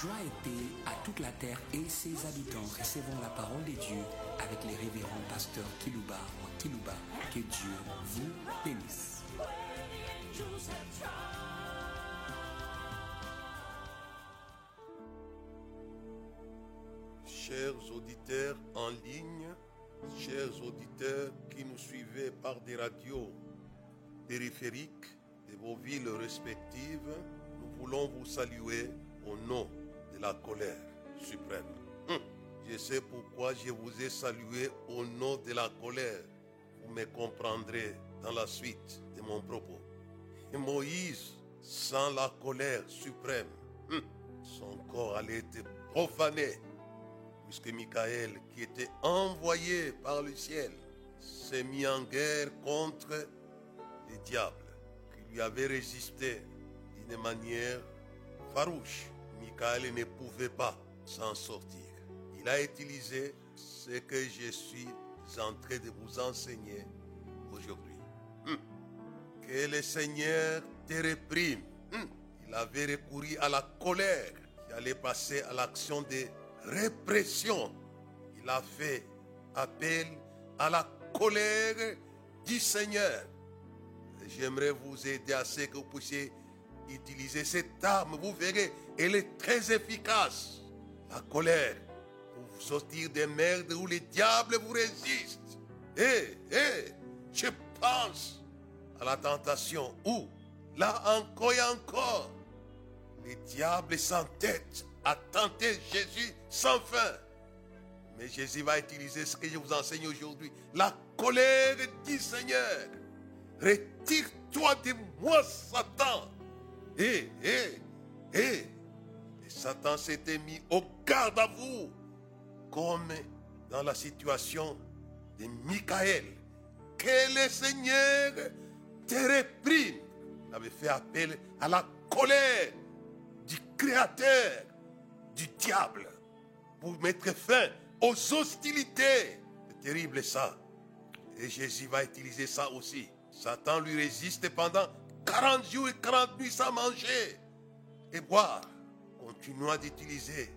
Joie et paix à toute la terre et ses habitants. Recevons la parole de Dieu avec les révérends pasteurs Kilouba ou Kilouba. Que Dieu vous bénisse. Chers auditeurs en ligne, chers auditeurs qui nous suivez par des radios périphériques de vos villes respectives, nous voulons vous saluer au nom la colère suprême. Hum, Je sais pourquoi je vous ai salué au nom de la colère. Vous me comprendrez dans la suite de mon propos. Et Moïse, sans la colère suprême, hum, son corps allait être profané puisque Michael, qui était envoyé par le ciel, s'est mis en guerre contre le diable, qui lui avait résisté d'une manière farouche. Michael ne pouvait pas s'en sortir. Il a utilisé ce que je suis en train de vous enseigner aujourd'hui. Hum. Que le Seigneur te réprime. Hum. Il avait recouru à la colère qui allait passer à l'action de répression. Il a fait appel à la colère du Seigneur. J'aimerais vous aider à ce que vous puissiez utiliser cette arme. Vous verrez, elle est très efficace. La colère pour vous sortir des merdes où les diables vous résistent. Et, et, je pense à la tentation où, là encore et encore, les diables s'entêtent à tenter Jésus sans fin. Mais Jésus va utiliser ce que je vous enseigne aujourd'hui. La colère du Seigneur. Retire-toi de moi, Satan. Et, et, et. Et Satan s'était mis au garde à vous. Comme dans la situation de Michael. Que le Seigneur te réprime. Il avait fait appel à la colère du Créateur, du diable, pour mettre fin aux hostilités. C'est terrible ça. Et Jésus va utiliser ça aussi. Satan lui résiste pendant 40 jours et 40 nuits sans manger et boire, continuant d'utiliser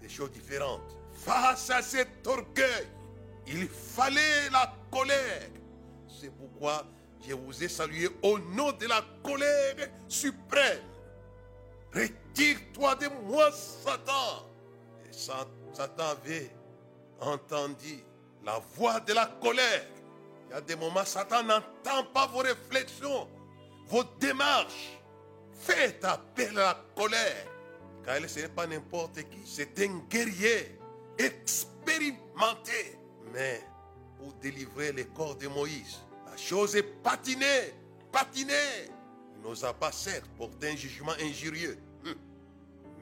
des choses différentes. Face à cet orgueil, il fallait la colère. C'est pourquoi je vous ai salué au nom de la colère suprême. Retire-toi de moi, Satan. Satan avait entendu la voix de la colère. Il y a des moments, Satan n'entend pas vos réflexions, vos démarches. Faites appel à la colère. Car ce n'est pas n'importe qui. C'est un guerrier expérimenté. Mais pour délivrer le corps de Moïse, la chose est patinée, patinée. Il n'osa pas certes porter un jugement injurieux. Hum.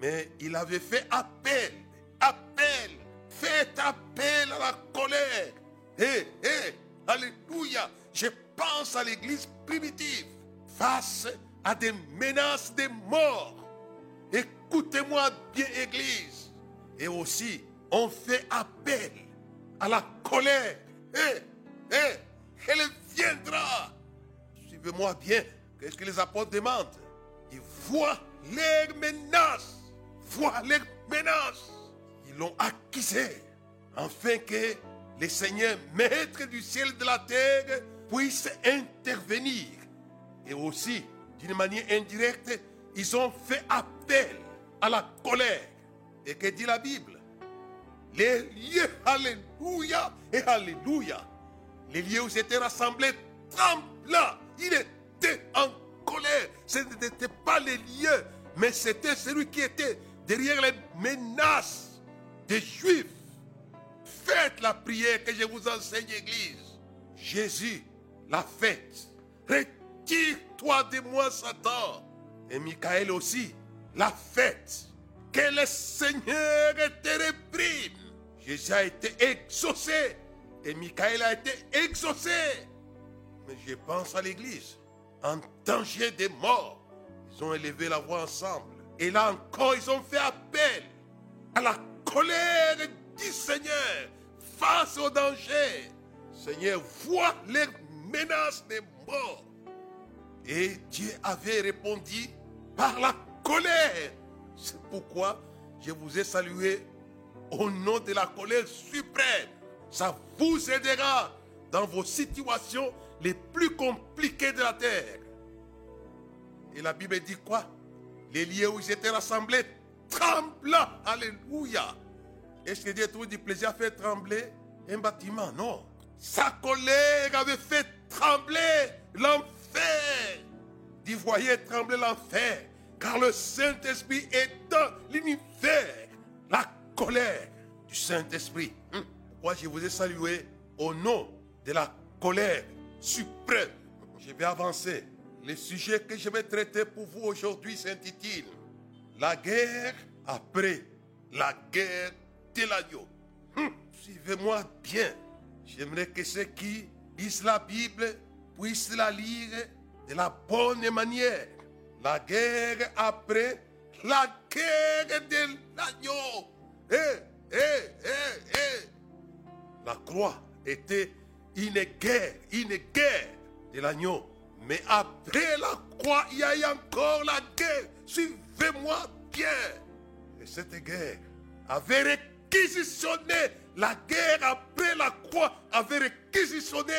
Mais il avait fait appel, appel, faites appel à la colère. Hé, hé, alléluia. Je pense à l'église primitive face à des menaces de mort. Écoutez-moi bien, église. Et aussi, on fait appel à la colère. Hé, hé, elle viendra. Suivez-moi bien. Qu'est-ce que les apôtres demandent? Ils voient les menaces. Voient les menaces. Ils l'ont accusé. Afin que le Seigneur, maître du ciel et de la terre, puisse intervenir. Et aussi, d'une manière indirecte, ils ont fait appel à la colère. Et que dit la Bible? Les lieux, alléluia et alléluia. Les lieux où ils étaient rassemblés tremblants. Il était en colère. Ce n'était pas les lieux, mais c'était celui qui était derrière les menaces des Juifs. Faites la prière que je vous enseigne, Église. Jésus l'a faite. Retire-toi de moi, Satan. Et Michael aussi l'a faite. Que le Seigneur te réprime. Jésus a été exaucé. Et Michael a été exaucé. Mais je pense à l'église. En danger de mort. Ils ont élevé la voix ensemble. Et là encore, ils ont fait appel à la colère du Seigneur face au danger. Seigneur, vois les menaces de mort. Et Dieu avait répondu par la colère. C'est pourquoi je vous ai salué au nom de la colère suprême. Ça vous aidera dans vos situations les plus compliquées de la terre. Et la Bible dit quoi? Les lieux où ils étaient rassemblés tremblant. Alléluia. Est-ce que Dieu trouve du plaisir à faire trembler un bâtiment? Non. Sa colère avait fait trembler l'enfer. Dit voyez trembler l'enfer. Car le Saint-Esprit est dans l'univers. La colère du Saint-Esprit. Hum. Moi, je vous ai salué au nom de la colère suprême? Je vais avancer. Le sujet que je vais traiter pour vous aujourd'hui s'intitule La guerre après la guerre de l'agneau. Hum. Suivez-moi bien. J'aimerais que ceux qui lisent la Bible puissent la lire de la bonne manière. La guerre après la guerre de l'agneau. Eh, eh, eh, eh. La croix était une guerre, une guerre de l'agneau. Mais après la croix, il y a encore la guerre. Suivez-moi bien. Et cette guerre avait réquisitionné, la guerre après la croix avait réquisitionné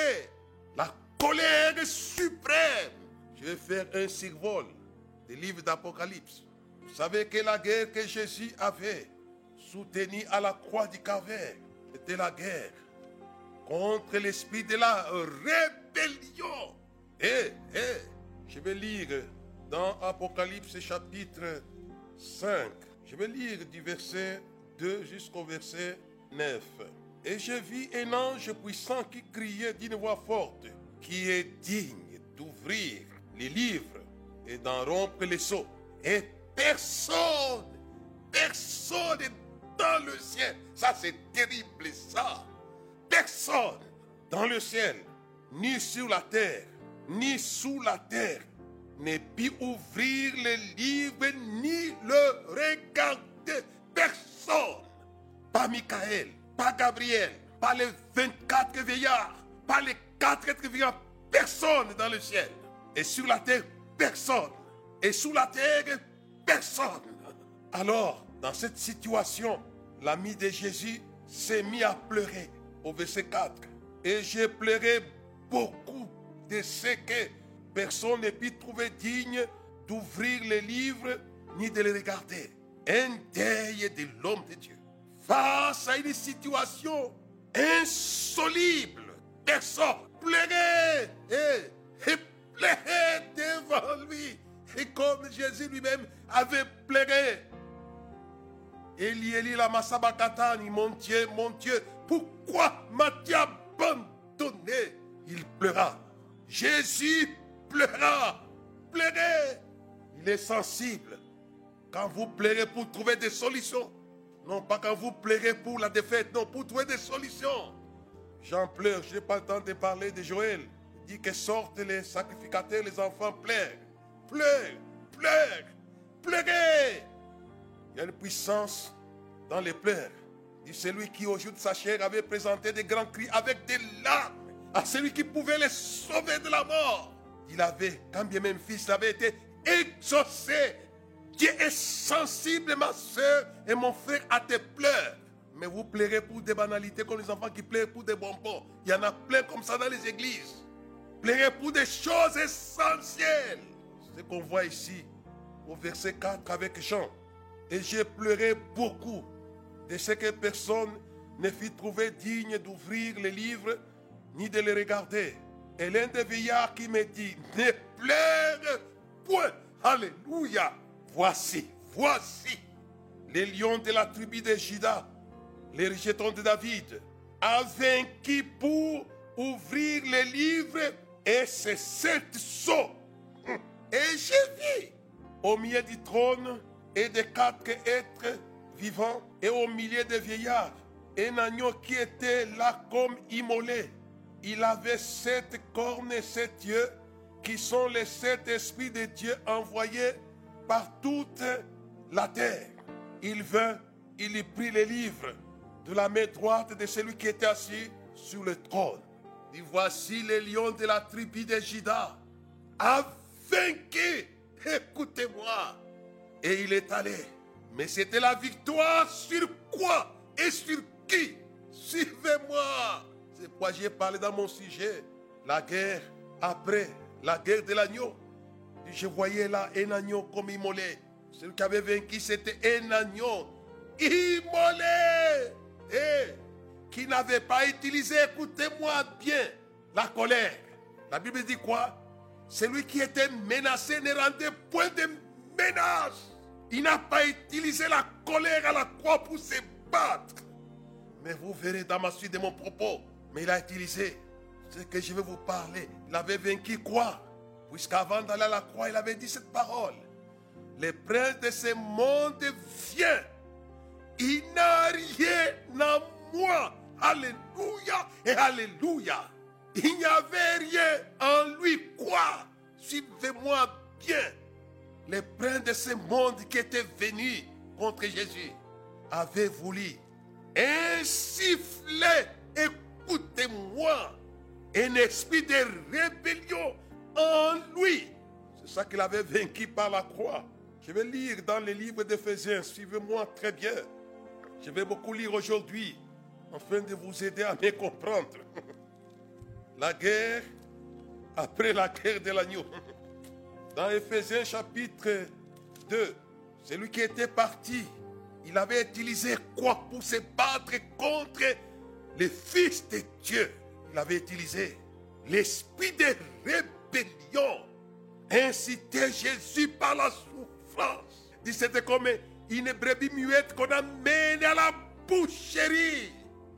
la colère suprême. Je vais faire un survol des livres d'Apocalypse. Vous savez que la guerre que Jésus avait soutenue à la croix du Calvaire, c'était la guerre contre l'esprit de la rébellion. Et, et, je vais lire dans Apocalypse chapitre 5. Je vais lire du verset 2 jusqu'au verset 9. Et je vis un ange puissant qui criait d'une voix forte, qui est digne d'ouvrir les livres et d'en rompre les seaux. Et personne, personne dans le ciel, ça c'est terrible ça, personne dans le ciel, ni sur la terre, ni sous la terre, ne pu ouvrir les livres ni le regarder. Personne. Pas Michael, pas Gabriel, pas les 24 veillards, pas les 4 êtres vivants. Personne dans le ciel. Et sur la terre, personne. Et sous la terre, personne. Alors, dans cette situation, l'ami de Jésus s'est mis à pleurer au verset 4. Et j'ai pleuré beaucoup de ce que personne ne peut trouver digne d'ouvrir les livres ni de les regarder. Un deuil de l'homme de Dieu. Face à une situation insoluble, personne pleurait et, et pleurait devant lui. Et comme Jésus lui-même avait pleuré. Eli, Eli, la Masabakatani, mon Dieu, mon Dieu, pourquoi m'as-tu abandonné? Il pleura. Jésus pleura. Pleurez. Il est sensible. Quand vous pleurez pour trouver des solutions. Non pas quand vous pleurez pour la défaite. Non, pour trouver des solutions. J'en pleure. Je n'ai pas le temps de parler de Joël. Il dit que sortent les sacrificateurs, les enfants pleurent. Pleurent. Pleurent. Pleurez. Il y a une puissance dans les pleurs. Il celui qui au jour de sa chair avait présenté des grands cris avec des larmes à celui qui pouvait les sauver de la mort. Il avait, quand bien même fils avait été exaucé. Dieu est sensible, ma soeur et mon frère, à tes pleurs. Mais vous pleurez pour des banalités comme les enfants qui pleurent pour des bonbons. Il y en a plein comme ça dans les églises. Pleurez pour des choses essentielles. Ce qu'on voit ici au verset 4 avec Jean. Et j'ai pleuré beaucoup de ce que personne ne fit trouver digne d'ouvrir les livres ni de les regarder. Et l'un des vieillards qui me dit, ne pleure point. Alléluia. Voici, voici les lions de la tribu de Judas, les rejetons de David, a vaincu pour ouvrir les livres et c'est sept sceaux. Et j'ai vu au milieu du trône et des quatre êtres vivants et au milieu des vieillards un agneau qui était là comme immolé il avait sept cornes et sept yeux, qui sont les sept esprits de Dieu envoyés par toute la terre. Il vint, il y prit les livres de la main droite de celui qui était assis sur le trône. Et voici les lions de la tribu de Juda, a vaincu. Écoutez-moi. Et il est allé Mais c'était la victoire sur quoi? Et sur qui? Suivez-moi. C'est pourquoi j'ai parlé dans mon sujet. La guerre après la guerre de l'agneau. Je voyais là un agneau comme immolé. Celui qui avait vaincu, c'était un agneau immolé. Et qui n'avait pas utilisé, écoutez-moi bien, la colère. La Bible dit quoi? Celui qui était menacé ne rendait point de menace. Il n'a pas utilisé la colère à la croix pour se battre. Mais vous verrez dans ma suite de mon propos. Mais il a utilisé ce que je vais vous parler. Il avait vaincu quoi? Puisqu'avant d'aller à la croix, il avait dit cette parole. Le prince de ce monde vient. Il n'a rien à moi. Alléluia et Alléluia. Il n'y avait rien en lui. Quoi? Suivez-moi bien. Le prince de ce monde qui était venu contre Jésus avait voulu insuffler, écoutez-moi, un esprit de rébellion en lui. C'est ça qu'il avait vaincu par la croix. Je vais lire dans les livres d'Éphésiens, suivez-moi très bien. Je vais beaucoup lire aujourd'hui, afin de vous aider à mieux comprendre. La guerre après la guerre de l'agneau. Dans Éphésiens chapitre 2, celui qui était parti, il avait utilisé quoi pour se battre contre les fils de Dieu? Il avait utilisé l'esprit de rébellion. Incité Jésus par la souffrance. C'était comme une brebis muette qu'on amène à la boucherie.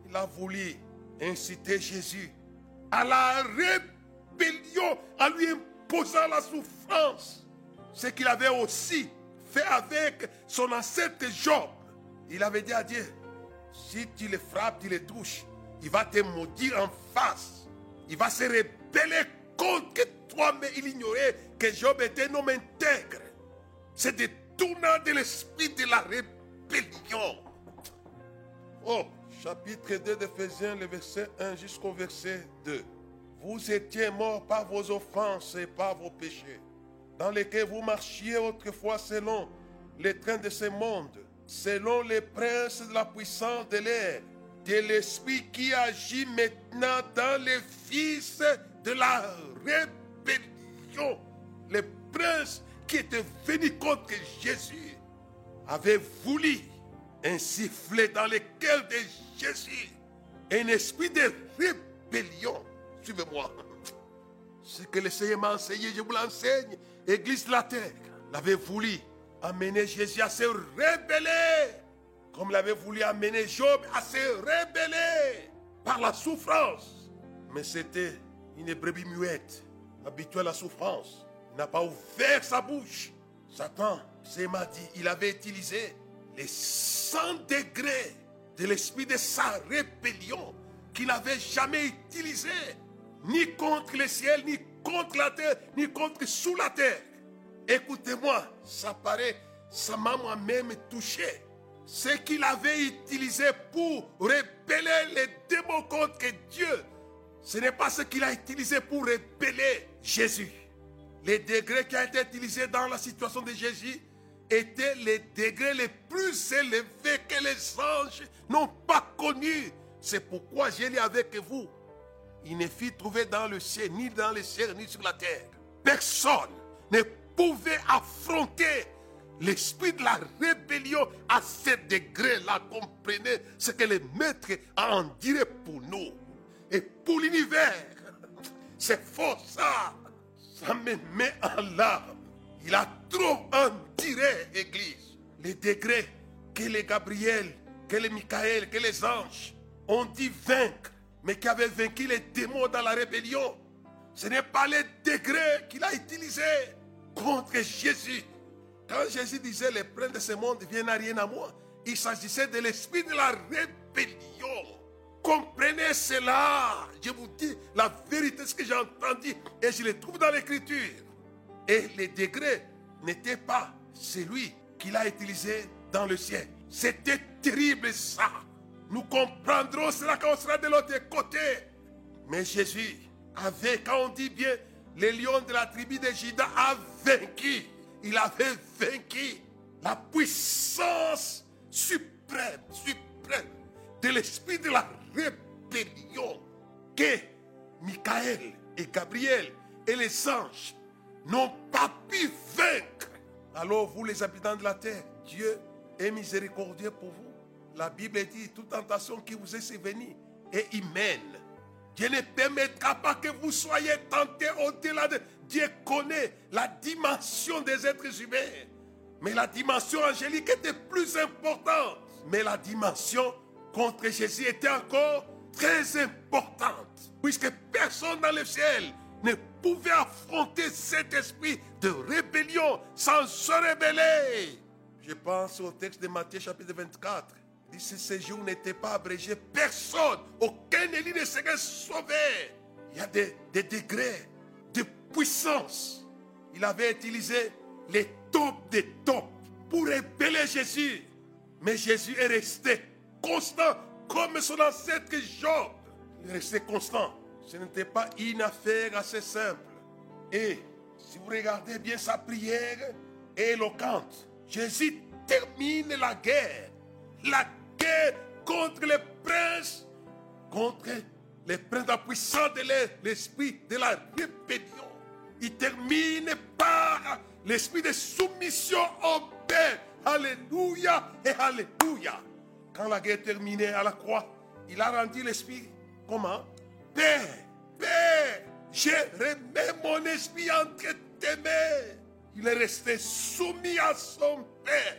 Il a voulu inciter Jésus à la rébellion, à lui imposant la souffrance. Ce qu'il avait aussi fait avec son ancêtre Job. Il avait dit à Dieu, si tu le frappes, tu le touches, il va te maudire en face. Il va se rebeller contre toi, mais il ignorait que Job était un homme intègre. C'est détournant de l'esprit de la rébellion. Oh, chapitre 2 d'Ephésiens, le verset 1 jusqu'au verset 2. Vous étiez morts par vos offenses et par vos péchés, dans lesquels vous marchiez autrefois selon les trains de ce monde, selon les princes de la puissance de l'air, de l'esprit qui agit maintenant dans les fils de la rébellion. Les princes qui étaient venus contre Jésus avaient voulu insuffler dans le cœur de Jésus un esprit de rébellion. Suivez-moi. Ce que le Seigneur m'a enseigné, je vous l'enseigne. Église la terre l'avait voulu amener Jésus à se rebeller. Comme l'avait voulu amener Job à se rebeller par la souffrance. Mais c'était une brebis muette, habituée à la souffrance. N'a pas ouvert sa bouche. Satan, c'est m'a dit, il avait utilisé les 100 degrés de l'esprit de sa rébellion qu'il n'avait jamais utilisé, ni contre le ciel, ni contre la terre, ni contre sous la terre. Écoutez-moi, ça paraît, ça m'a moi-même touché. Ce qu'il avait utilisé pour rebeller les démons contre Dieu, ce n'est pas ce qu'il a utilisé pour rebeller Jésus. Les degrés qui ont été utilisés dans la situation de Jésus étaient les degrés les plus élevés que les anges n'ont pas connus. C'est pourquoi j'ai lu avec vous. Il ne fit trouver dans le ciel, ni dans le ciel, ni sur la terre. Personne ne pouvait affronter l'esprit de la rébellion à ce degré-là. Comprenez ce que le maître en dirait pour nous et pour l'univers. C'est faux ça. Ça me met en larmes. Il a trop dirait, Église. Les degrés que les Gabriel, que les Michael, que les anges ont dit vaincre, mais qui avaient vaincu les démons dans la rébellion. Ce n'est pas les degrés qu'il a utilisés contre Jésus. Quand Jésus disait les princes de ce monde viennent à rien à moi, il s'agissait de l'esprit de la rébellion. Comprenez cela. Je vous dis la vérité, ce que j'ai entendu, et je le trouve dans l'écriture. Et les degrés n'étaient pas celui qu'il a utilisé dans le ciel. C'était terrible ça. Nous comprendrons cela quand on sera de l'autre côté. Mais Jésus avait, quand on dit bien, les lions de la tribu de Judas a vaincu. Il avait vaincu. la puissance suprême, suprême de l'esprit de la rébellion que Michael et Gabriel et les anges n'ont pas pu vaincre. Alors vous les habitants de la terre, Dieu est miséricordieux pour vous. La Bible dit, toute tentation qui vous est survenue est humaine. Dieu ne permettra pas que vous soyez tentés au-delà de... Dieu connaît la dimension des êtres humains. Mais la dimension angélique était plus importante. Mais la dimension contre Jésus était encore très importante. Puisque personne dans le ciel ne pouvait affronter cet esprit de rébellion sans se rébeller. Je pense au texte de Matthieu chapitre 24. Il dit si ce jour n'était pas abrégé, personne, aucun élu ne serait sauvé. Il y a des, degrés de puissance. Il avait utilisé les tops des tops pour rébeller Jésus. Mais Jésus est resté constant comme son ancêtre Job. Il est resté constant. Ce n'était pas une affaire assez simple. Et si vous regardez bien sa prière éloquente. Jésus termine la guerre. La guerre contre les princes, contre les princes puissants de l'esprit de la rébellion. Il termine par l'esprit de soumission au Père. Alléluia et Alléluia. Quand la guerre terminée à la croix, il a rendu l'esprit comment? Père, Père, je remets mon esprit entre tes mains. Il est resté soumis à son Père.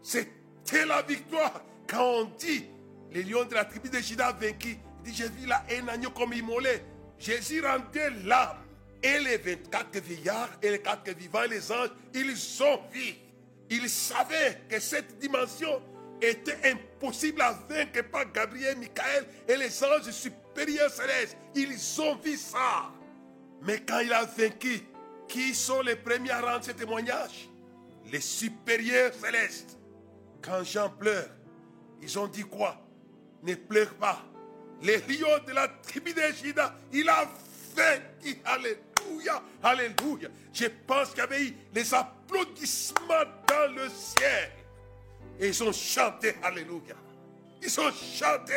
C'était la victoire. Quand on dit, les lions de la tribu de Judas vaincu, il dit, j'ai vu là un agneau comme immolé. Jésus rendait l'âme. Et les 24 vieillards et les 4 vivants les anges, ils ont vu. Ils savaient que cette dimension était impossible à vaincre par Gabriel, Michael et les anges supérieurs célestes. Ils ont vu ça. Mais quand il a vaincu, qui sont les premiers à rendre ce témoignage? Les supérieurs célestes. Quand Jean pleure, ils ont dit quoi? Ne pleure pas. Les lions de la tribu de Judas, il a vaincu. Alléluia, alléluia. Je pense qu'il y avait eu les applaudissements dans le ciel. Et ils ont chanté, alléluia. Ils ont chanté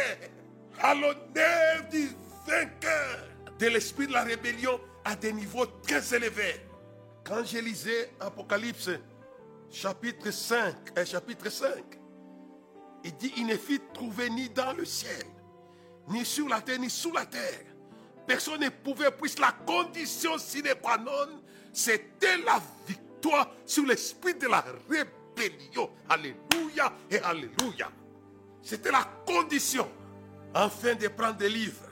à l'honneur du vainqueur de l'esprit de la rébellion à des niveaux très élevés. Quand je lisais Apocalypse chapitre 5, et chapitre 5, il dit, il ne fit trouver ni dans le ciel, ni sur la terre, ni sous la terre. Personne ne pouvait, puisque la condition sine qua non, c'était la victoire sur l'esprit de la rébellion. Alléluia et Alléluia. C'était la condition, afin de prendre des livres.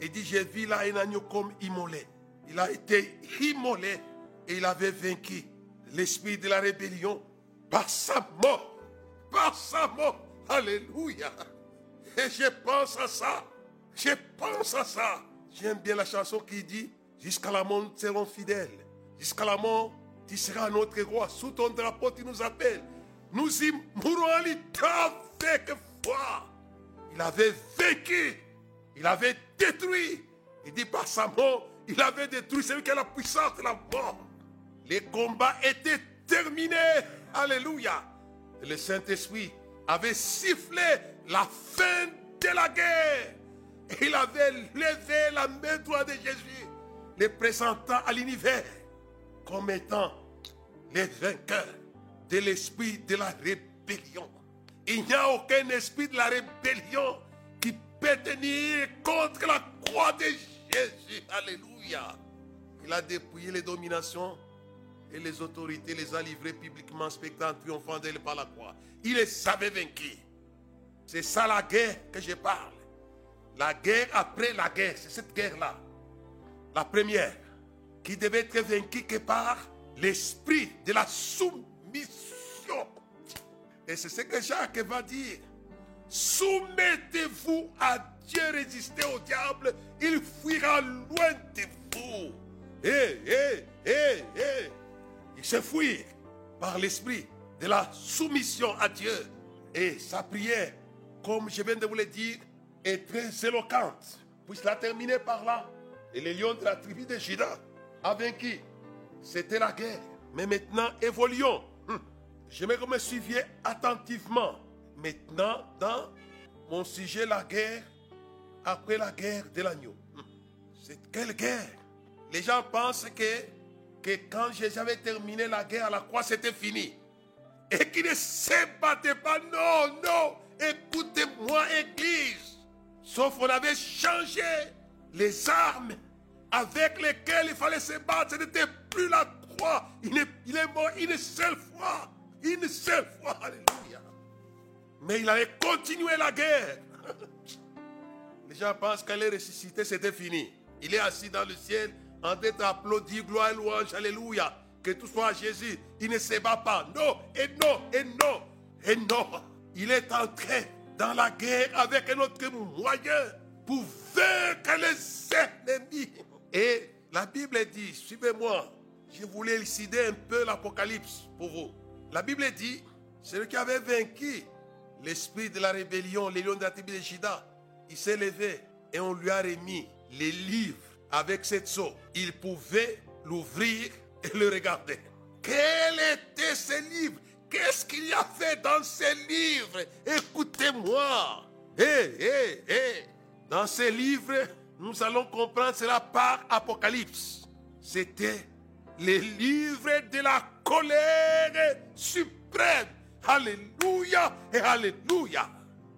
Il dit, j'ai vu là un agneau comme immolé. Il a été immolé et il avait vaincu l'esprit de la rébellion par sa mort. Par sa mort. Alléluia. Et je pense à ça. Je pense à ça. J'aime bien la chanson qui dit Jusqu'à la mort, nous serons fidèles. Jusqu'à la mort, tu seras notre roi. Sous ton drapeau, tu nous appelles. Nous y mourrons avec foi. Il avait vécu. Il avait détruit. Il dit par sa mort, il avait détruit celui qui a la puissance de la mort. Les combats étaient terminés. Alléluia. Le Saint-Esprit avait sifflé la fin de la guerre. Il avait levé la main droite de Jésus, les présentant à l'univers comme étant les vainqueurs de l'esprit de la rébellion. Il n'y a aucun esprit de la rébellion qui peut tenir contre la croix de Jésus. Alléluia. Il a dépouillé les dominations et les autorités, les a livrées publiquement, spectant triomphant d'elle par la croix. Il les avait vaincus. C'est ça la guerre que je parle. La guerre après la guerre, c'est cette guerre-là. La première, qui devait être vaincue que par l'esprit de la soumission. Et c'est ce que Jacques va dire. Soumettez-vous à Dieu, résistez au diable, il fuira loin de vous. Hé, hé, hé, hé. Il se fuit par l'esprit de la soumission à Dieu. Et sa prière, comme je viens de vous le dire, est très éloquente. Puisqu'il a terminé par là. Et les lions de la tribu de Judas a vaincu. C'était la guerre. Mais maintenant, évoluons. Hum. J'aimerais que vous me suiviez attentivement. Maintenant, dans mon sujet, la guerre, après la guerre de l'agneau. C'est quelle guerre? Les gens pensent que, quand j'avais terminé la guerre à la croix, c'était fini. Et qu'ils ne se battaient pas. Non, non. Écoutez-moi, Église. Sauf qu'on avait changé les armes avec lesquelles il fallait se battre. Ce n'était plus la croix. Il est, il est mort une seule fois. Une seule fois. Alléluia. Mais il allait continuer la guerre. Les gens pensent qu'elle est ressuscitée, c'était fini. Il est assis dans le ciel en train d'applaudir, gloire et louange, alléluia. Que tout soit Jésus. Il ne se bat pas. Non, et non, et non, et non. Il est entré dans la guerre avec un autre moyen pour vaincre les ennemis. Et la Bible dit, suivez-moi, je voulais élucider un peu l'Apocalypse pour vous. La Bible dit, celui qui avait vaincu l'esprit de la rébellion, les lions de la tribu de Jida, il s'est levé et on lui a remis les livres avec cette sceau. Il pouvait l'ouvrir et le regarder. Quel était ce livre? Qu'est-ce qu'il y a fait dans ces livres Écoutez-moi. Hé, hé, hé. Dans ces livres, nous allons comprendre cela par Apocalypse. C'était les livres de la colère suprême. Alléluia et Alléluia.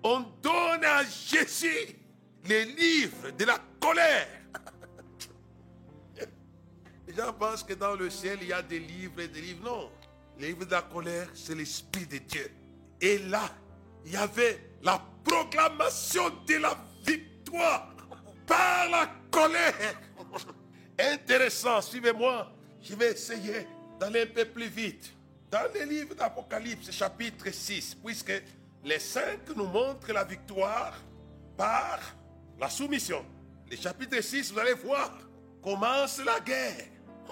On donne à Jésus les livres de la colère. Les gens pensent que dans le ciel, il y a des livres et des livres. Non. Les livres de la colère, c'est l'Esprit de Dieu. Et là, il y avait la proclamation de la victoire par la colère. Intéressant, suivez-moi. Je vais essayer d'aller un peu plus vite. Dans le livre d'Apocalypse, chapitre 6, puisque les cinq nous montrent la victoire par la soumission. Le chapitre 6, vous allez voir, commence la guerre.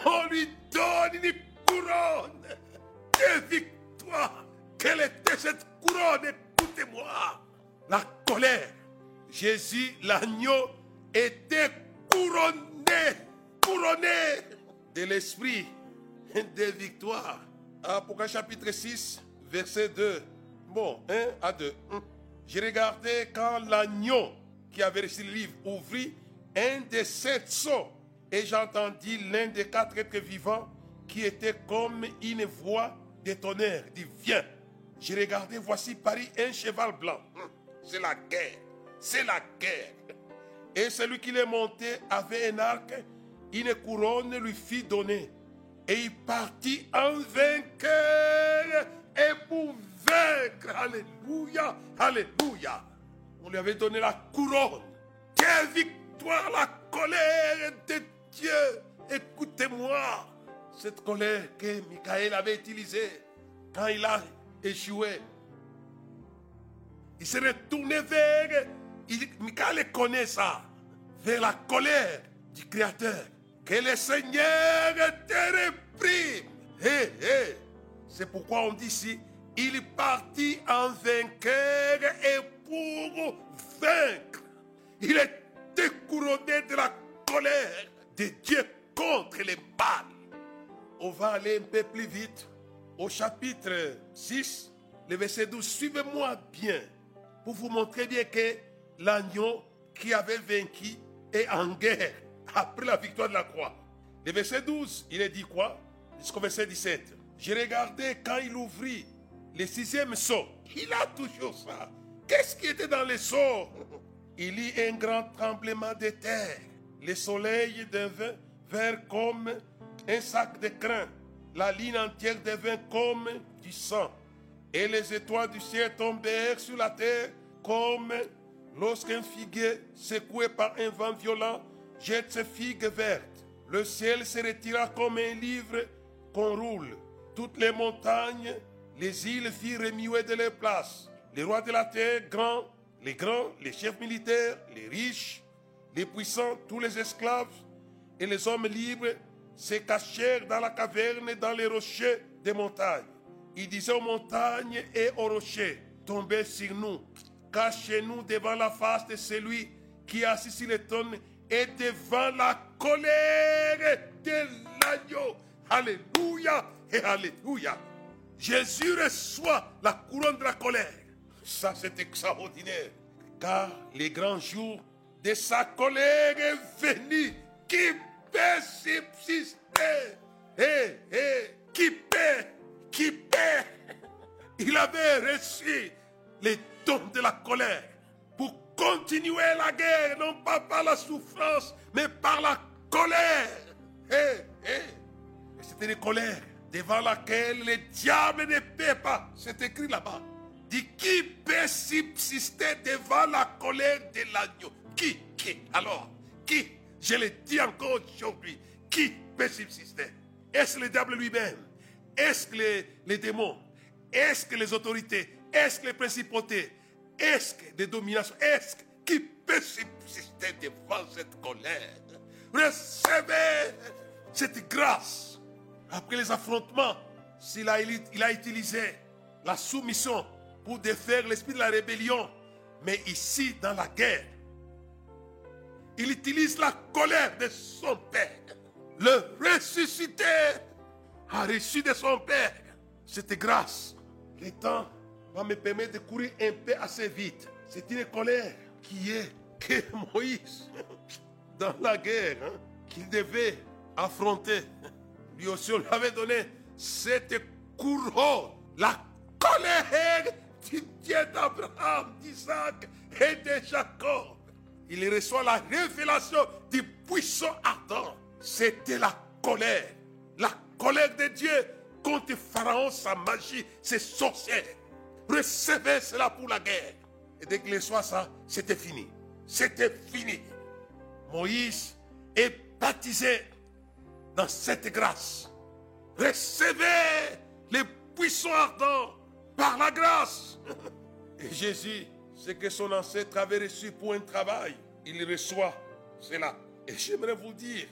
On lui donne une couronne de victoire. Quelle était cette couronne? Écoutez-moi. La colère. Jésus, l'agneau, était couronné, couronné de l'esprit de victoire. Apocalypse chapitre 6, verset 2. Bon, 1 à 2. J'ai regardé quand l'agneau qui avait reçu le livre ouvrit un des sept sceaux et j'entendis l'un des quatre êtres vivants qui était comme une voix de tonnerre, dit Viens. J'ai regardé, voici Paris un cheval blanc. C'est la guerre. C'est la guerre. Et celui qui l'est monté avait un arc, une couronne lui fit donner. Et il partit en vainqueur et pour vaincre. Alléluia, Alléluia. On lui avait donné la couronne. Quelle victoire, la colère de Dieu. Écoutez-moi. Cette colère que Michael avait utilisée quand il a échoué. Il s'est retourné vers, il, Michael connaît ça, vers la colère du Créateur. Que le Seigneur te réprime. Hé, hé. C'est pourquoi on dit ici, il partit en vainqueur et pour vaincre. Il est couronné de la colère de Dieu contre les mal. On va aller un peu plus vite au chapitre 6, le verset 12. Suivez-moi bien pour vous montrer bien que l'agneau qui avait vaincu est en guerre après la victoire de la croix. Le verset 12, il est dit quoi? Jusqu'au verset 17. J'ai regardé quand il ouvrit le sixième sceau. Il a toujours ça. Qu'est-ce qui était dans le sceau? Il y a un grand tremblement de terre. Le soleil devint vert comme un sac de crin. La ligne entière devint comme du sang. Et les étoiles du ciel tombèrent sur la terre comme lorsqu'un figuier secoué par un vent violent jette ses figues vertes. Le ciel se retira comme un livre qu'on roule. Toutes les montagnes, les îles firent remuer de leur place. Les rois de la terre, grands, les grands, les chefs militaires, les riches, les puissants, tous les esclaves et les hommes libres se cachèrent dans la caverne et dans les rochers des montagnes. Ils disaient aux montagnes et aux rochers, tombez sur nous, cachez-nous devant la face de celui qui est assis sur le et devant la colère de l'agneau. Alléluia et Alléluia. Jésus reçoit la couronne de la colère. Ça, c'est extraordinaire. Car les grands jours de sa colère est venu. Qui peut subsister? Eh, eh, qui peut? Qui peut? Il avait reçu les de la colère pour continuer la guerre, non pas par la souffrance, mais par la colère. C'était une colère devant laquelle le diable ne peut pas. C'est écrit là-bas. Dit qui peut subsister devant la colère de l'agneau? Qui Qui? Alors, qui? Je le dis encore aujourd'hui. Qui peut subsister Est-ce le diable lui-même? Est-ce que les, les démons? Est-ce que les autorités? Est-ce que les principautés Est-ce que les dominations Est-ce qui peut subsister devant cette colère? Recevez cette grâce. Après les affrontements, s'il a, il a utilisé la soumission pour défaire l'esprit de la rébellion, mais ici, dans la guerre, il utilise la colère de son père. Le ressuscité a reçu de son père cette grâce. Le temps va me permettre de courir un peu assez vite. C'est une colère qui est que Moïse, dans la guerre, hein, qu'il devait affronter. Lui aussi, on lui avait donné cette couronne, la colère du Dieu d'Abraham, d'Isaac et de Jacob. Il reçoit la révélation du puissant ardent. C'était la colère. La colère de Dieu contre Pharaon, sa magie, ses sorcières. Recevez cela pour la guerre. Et dès qu'il reçoit ça, c'était fini. C'était fini. Moïse est baptisé dans cette grâce. Recevez les puissants ardents par la grâce. Et Jésus, ce que son ancêtre avait reçu pour un travail, il reçoit cela. Et j'aimerais vous dire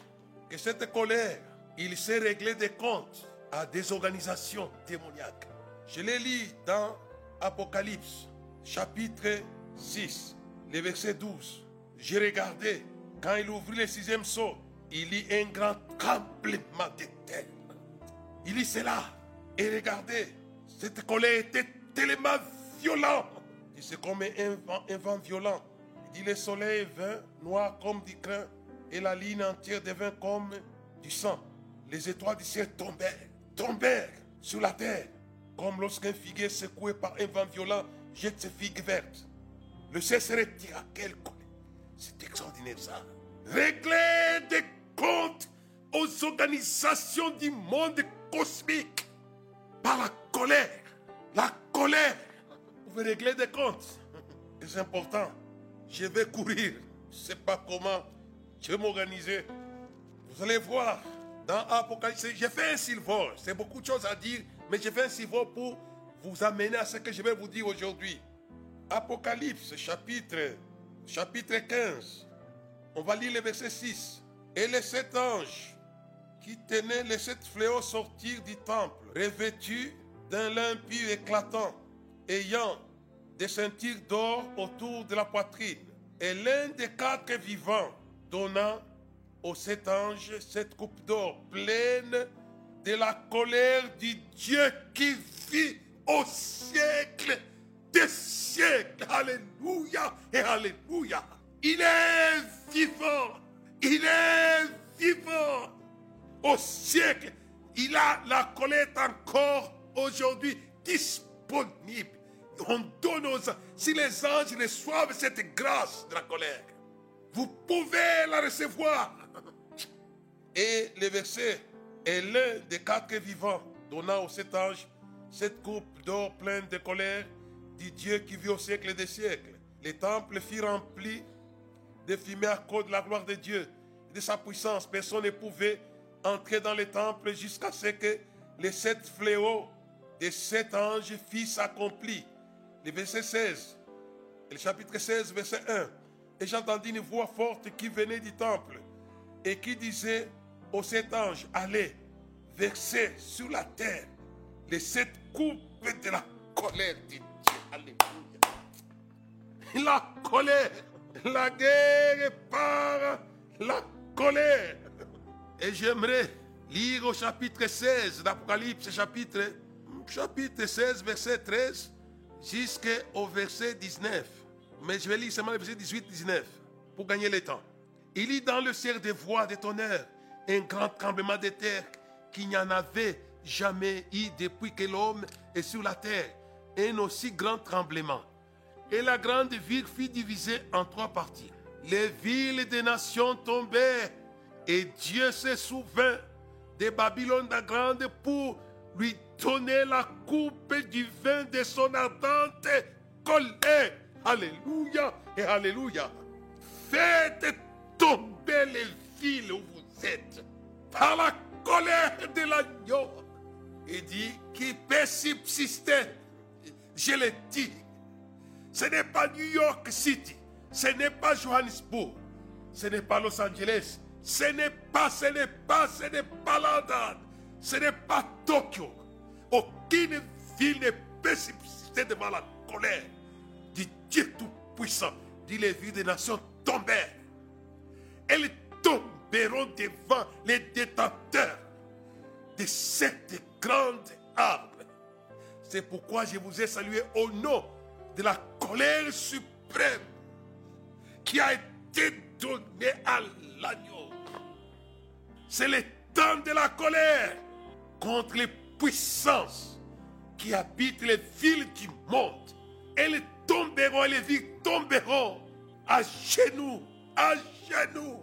que cette colère, il s'est réglé des comptes à des organisations démoniaques. Je l'ai lu dans Apocalypse, chapitre 6, le verset 12. J'ai regardé, quand il ouvrit le sixième saut, il y un grand tremblement de terre. Il dit cela. Et regardez, cette colère était tellement violente. C'est comme un vent, un vent violent. Il dit le soleil vint noir comme du crin et la ligne entière devint comme du sang. Les étoiles du ciel tombèrent, tombèrent sur la terre, comme lorsqu'un figuier secoué par un vent violent jette ses figues vertes. Le ciel se retira. Quelle colère. C'est extraordinaire ça. Régler des comptes aux organisations du monde cosmique par la colère. La colère. Vous pouvez régler des comptes. C'est important. Je vais courir. Je ne sais pas comment. Je vais m'organiser. Vous allez voir. Dans Apocalypse, j'ai fait un silver. C'est beaucoup de choses à dire, mais j'ai fait un pour vous amener à ce que je vais vous dire aujourd'hui. Apocalypse, chapitre, chapitre 15. On va lire le verset 6. Et les sept anges qui tenaient les sept fléaux sortir du temple, revêtus d'un pur éclatant, ayant des ceintures d'or autour de la poitrine. Et l'un des quatre vivants donna aux sept anges cette coupe d'or pleine de la colère du Dieu qui vit au siècle des siècles. Alléluia et Alléluia. Il est vivant. Il est vivant. Au siècle, il a la colère encore aujourd'hui disponible. On donne aux anges. Si les anges reçoivent cette grâce de la colère, vous pouvez la recevoir. Et le verset est l'un des quatre vivants donnant aux sept anges cette coupe d'or pleine de colère du Dieu qui vit au siècle des siècles. Les temples furent remplis de fumée à cause de la gloire de Dieu, de sa puissance. Personne ne pouvait entrer dans les temples jusqu'à ce que les sept fléaux des sept anges fissent accomplis. Le verset 16, le chapitre 16, verset 1. Et j'entendis une voix forte qui venait du temple et qui disait aux sept anges, allez, versez sur la terre les sept coupes de la colère de Dieu. Alléluia. La colère. La guerre par la colère. Et j'aimerais lire au chapitre 16 d'Apocalypse, chapitre chapitre 16, verset 13 jusqu'au verset 19. Mais je vais lire seulement le verset 18-19 pour gagner le temps. Il lit dans le ciel des voix de tonnerre, un grand tremblement de terre qu'il n'y en avait jamais eu depuis que l'homme est sur la terre. Un aussi grand tremblement. Et la grande ville fut divisée en trois parties. Les villes des nations tombèrent et Dieu se souvint de Babylone la grande pour lui donner la coupe du vin de son ardente colère. Alléluia et Alléluia. Les villes où vous êtes? Par la colère de l'agneau. Il dit qui peut subsister. Je le dis. Ce n'est pas New York City. Ce n'est pas Johannesburg. Ce n'est pas Los Angeles. Ce n'est pas, ce n'est pas, ce n'est pas London. Ce n'est pas Tokyo. Aucune ville ne peut subsister devant la colère du Dieu Tout-Puissant. Dit les villes des nations tombèrent. Elles tomberont devant les détenteurs de cette grande arme. C'est pourquoi je vous ai salué au nom de la colère suprême qui a été donnée à l'agneau. C'est le temps de la colère contre les puissances qui habitent les villes du monde. Elles tomberont, les villes tomberont à genoux, à genoux.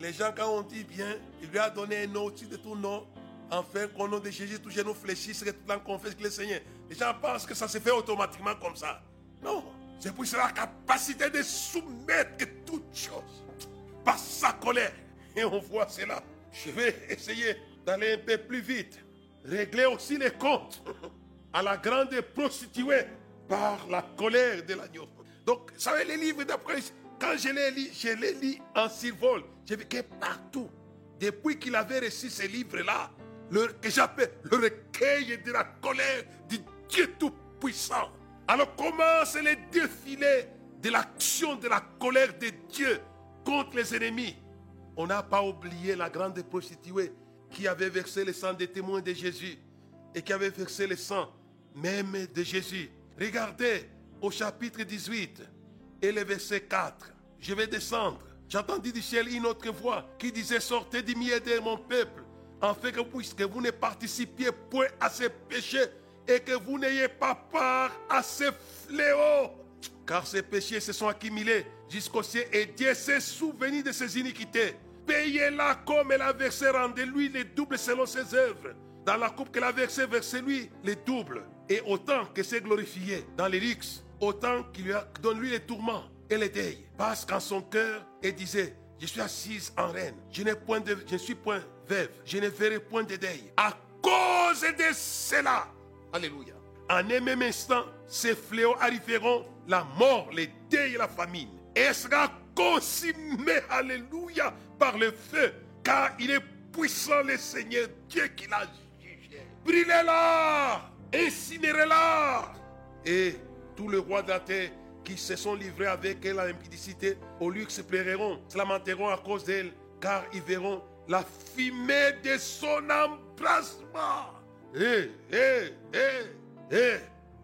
Les gens, quand on dit bien, il lui a donné un nom au-dessus de tout nom, enfin qu'au nom de Jésus, tout genou fléchisse et tout l'en confesse que le Seigneur. Les gens pensent que ça se fait automatiquement comme ça. Non, c'est pour la capacité de soumettre toutes choses par sa colère. Et on voit cela. Je vais essayer d'aller un peu plus vite. Régler aussi les comptes à la grande prostituée par la colère de l'agneau. Donc, vous savez, les livres d'après, quand je les lis, je les lis en survol. J'ai vu que partout, depuis qu'il avait reçu ces livres-là, que j'appelle le recueil de la colère du Dieu Tout-Puissant. Alors commence les défilés de l'action de la colère de Dieu contre les ennemis. On n'a pas oublié la grande prostituée qui avait versé le sang des témoins de Jésus et qui avait versé le sang même de Jésus. Regardez au chapitre 18 et le verset 4. Je vais descendre. J'entendis du ciel une autre voix qui disait Sortez du milieu de mon peuple, afin que, puisque vous ne participiez point à ces péchés et que vous n'ayez pas part à ces fléaux. Car ces péchés se sont accumulés jusqu'au ciel et Dieu s'est souvenu de ses iniquités. Payez-la comme elle a versé, rendez-lui les doubles selon ses œuvres. Dans la coupe qu'elle a versée, versez-lui les doubles. Et autant que c'est glorifié dans les autant qu'il lui a donné les tourments et les deuils. Parce qu'en son cœur, elle disait, je suis assise en reine, je je suis point veuve, je ne verrai point de deuil. À cause de cela, Alléluia. En un même instant, ces fléaux arriveront, la mort, les deuils et la famine. Et sera consumé, Alléluia, par le feu, car il est puissant le Seigneur Dieu qui l'a jugé. Brûlez-la, incinérez-la. Et tous les rois de la terre qui se sont livrés avec elle à l'impudicité, au luxe plairont, se lamenteront à cause d'elle, car ils verront la fumée de son embrassement. Et, et, et, et,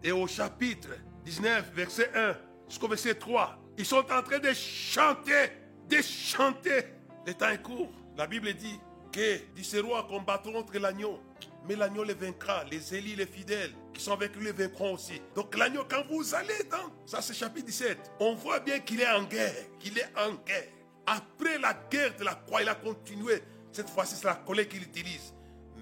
et au chapitre 19, verset 1 jusqu'au verset 3, ils sont en train de chanter, de chanter. Le temps est court. La Bible dit que ces rois combattront contre l'agneau. Mais l'agneau les vaincra. Les élis, les fidèles qui sont avec lui les vaincront aussi. Donc l'agneau, quand vous allez dans, ça c'est chapitre 17, on voit bien qu'il est en guerre. Qu'il est en guerre. Après la guerre de la croix, il a continué. Cette fois-ci, c'est la colère qu'il utilise.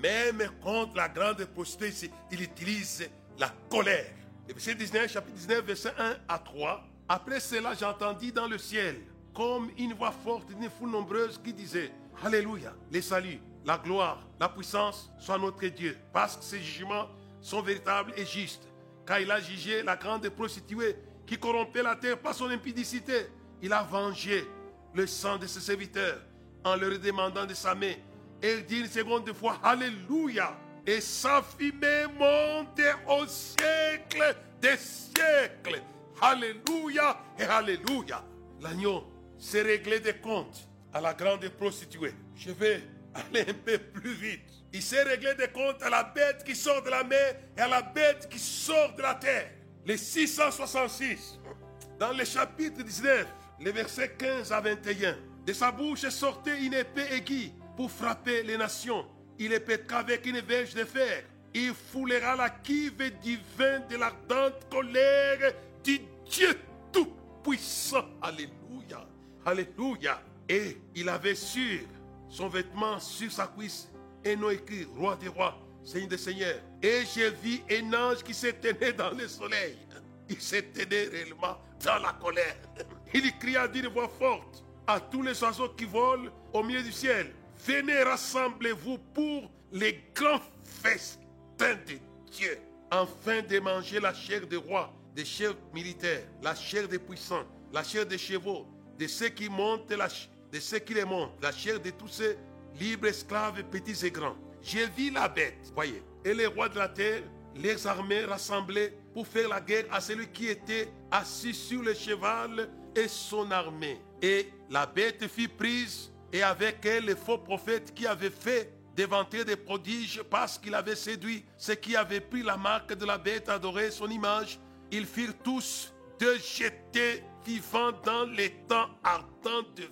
Même contre la grande prostituée, il utilise la colère. Et verset 19, chapitre 19, verset 1 à 3. Après cela, j'entendis dans le ciel, comme une voix forte d'une foule nombreuse qui disait, Alléluia, les saluts, la gloire, la puissance soit notre Dieu, parce que ses jugements sont véritables et justes. Car il a jugé la grande prostituée qui corrompait la terre par son impudicité. Il a vengé le sang de ses serviteurs en leur demandant de sa main et dit une seconde fois Alléluia. Et sa fumée au siècle des siècles. Alléluia et Alléluia. L'agneau s'est réglé des comptes à la grande prostituée. Je vais aller un peu plus vite. Il s'est réglé des comptes à la bête qui sort de la mer et à la bête qui sort de la terre. Les 666. Dans le chapitre 19, les versets 15 à 21. De sa bouche sortait une épée aiguë pour frapper les nations. Il épétera avec une verge de fer. Il foulera la kive du vin de l'ardente colère du Dieu Tout-Puissant. Alléluia. Alléluia. Et il avait sur son vêtement, sur sa cuisse, un nom écrit Roi des rois, Seigneur des seigneurs. Et j'ai vu un ange qui s'éteignait dans le soleil. Il s'éteignait réellement dans la colère. Il cria d'une voix forte à tous les oiseaux qui volent au milieu du ciel. Venez, rassemblez-vous pour les grands festins de Dieu, afin de manger la chair des rois, des chefs militaires, la chair des puissants, la chair des chevaux, de ceux qui montent, la, de ceux qui les montent, la chair de tous ces libres esclaves, petits et grands. J'ai vu la bête, voyez, et les rois de la terre, les armées rassemblées pour faire la guerre à celui qui était assis sur le cheval et son armée. Et la bête fut prise, et avec elle les faux prophètes qui avaient fait d'éventer des prodiges parce qu'il avait séduit ceux qui avaient pris la marque de la bête, adoré son image. Ils firent tous de jeter vivants dans les temps ardents de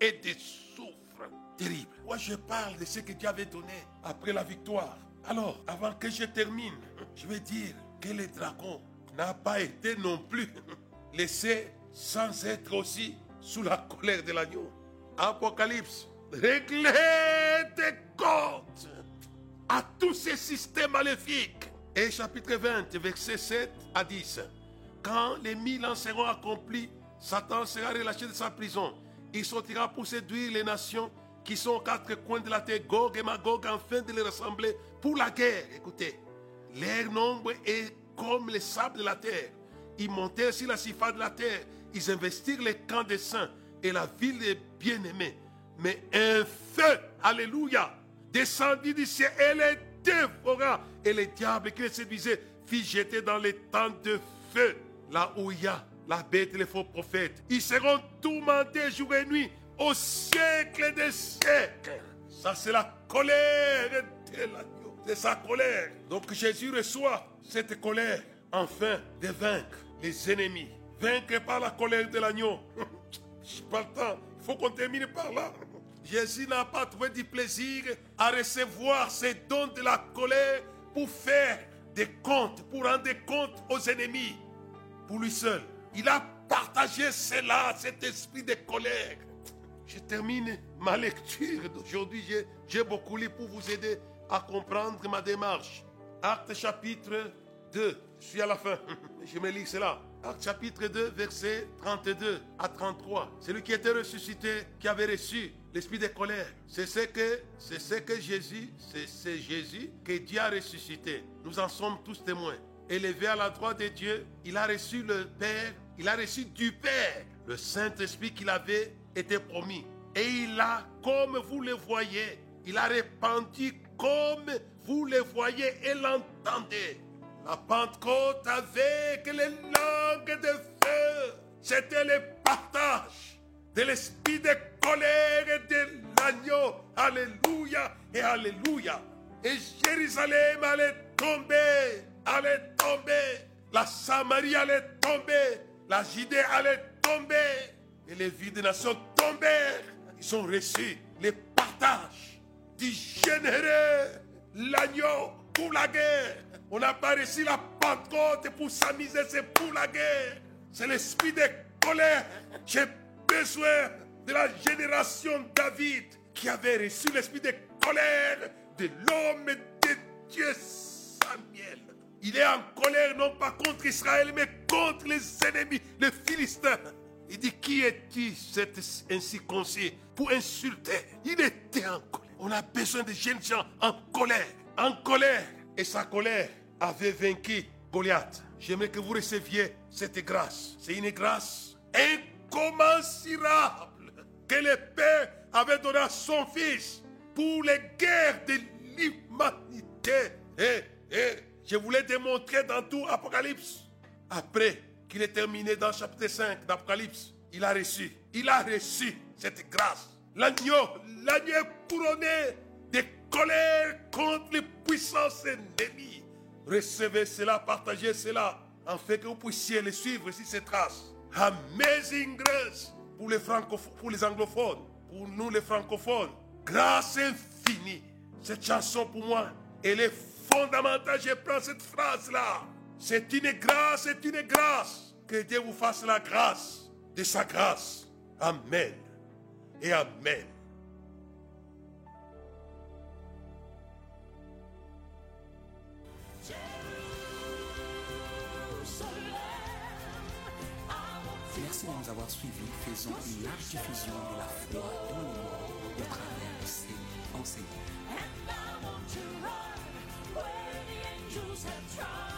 et de soufre. Terrible. Moi, je parle de ce que Dieu avait donné après la victoire. Alors, avant que je termine, je vais dire que le dragon n'a pas été non plus laissé sans être aussi sous la colère de l'agneau. Apocalypse, réglez tes comptes à tous ces systèmes maléfiques. Et chapitre 20, verset 7 à 10. Quand les mille ans seront accomplis, Satan sera relâché de sa prison. Il sortira pour séduire les nations qui sont aux quatre coins de la terre, Gog et Magog, afin de les rassembler pour la guerre. Écoutez, leur nombre est comme les sables de la terre. Ils montèrent sur la surface de la terre. Ils investirent les camps des saints et la ville des bien-aimés. Mais un feu, alléluia, descendit du ciel et les dévora. Et les diables qui les séduisaient fit jeter dans les temps de feu, là où la bête et les faux prophètes. Ils seront tourmentés jour et nuit au siècle des siècles. Ça, c'est la colère de l'agneau, c'est sa colère. Donc Jésus reçoit cette colère afin de vaincre les ennemis. Vaincre par la colère de l'agneau. Je pas le. Il faut qu'on termine par là. Jésus n'a pas trouvé du plaisir à recevoir ces dons de la colère pour faire des comptes, pour rendre des comptes aux ennemis. Pour lui seul. Il a partagé cela, cet esprit de colère. Je termine ma lecture d'aujourd'hui. J'ai beaucoup lu pour vous aider à comprendre ma démarche. Acte chapitre 2. Je suis à la fin. Je me lis cela. Acte chapitre 2, verset 32 à 33. Celui qui était ressuscité, qui avait reçu l'esprit de colère. C'est ce que, c'est ce que Jésus, c'est Jésus que Dieu a ressuscité. Nous en sommes tous témoins. Élevé à la droite de Dieu, il a reçu le Père, il a reçu du Père le Saint-Esprit qu'il avait été promis. Et il a, comme vous le voyez, il a répandu comme vous le voyez et l'entendez. La Pentecôte avec les langues de feu, c'était le partage de l'esprit de colère et de l'agneau. Alléluia et Alléluia. Et Jérusalem allait tomber, allait tomber. La Samarie allait tomber. La Judée allait tomber. Et les villes des nations tombèrent. Ils ont reçu les partages du généreux, l'agneau pour la guerre. On n'a pas reçu la Pentecôte pour s'amuser, c'est pour la guerre. C'est l'esprit de colère. J'ai besoin de la génération David qui avait reçu l'esprit de colère de l'homme de Dieu Samuel. Il est en colère non pas contre Israël, mais contre les ennemis, les Philistins. Il dit, qui est-il cet incirconcis pour insulter? Il était en colère. On a besoin de jeunes gens en colère, en colère. Et sa colère avait vaincu Goliath. J'aimerais que vous receviez cette grâce. C'est une grâce incommensurable que le Père avait donnée à son Fils pour les guerres de l'humanité. Et, et je voulais démontrer dans tout Apocalypse. Après qu'il est terminé dans chapitre 5 d'Apocalypse, il a reçu, il a reçu cette grâce. L'agneau, l'agneau couronné de colère contre les puissances ennemies. Recevez cela, partagez cela, afin que vous puissiez les suivre ici ces traces. Amazing grace pour les, pour les anglophones, pour nous les francophones. Grâce infinie. Cette chanson pour moi, elle est fondamentale. Je prends cette phrase-là. C'est une grâce, c'est une grâce. Que Dieu vous fasse la grâce de sa grâce. Amen. Et Amen. Merci de nous avoir suivis. Faisons une large diffusion de la foi dans le monde au travers de. Jews have tried.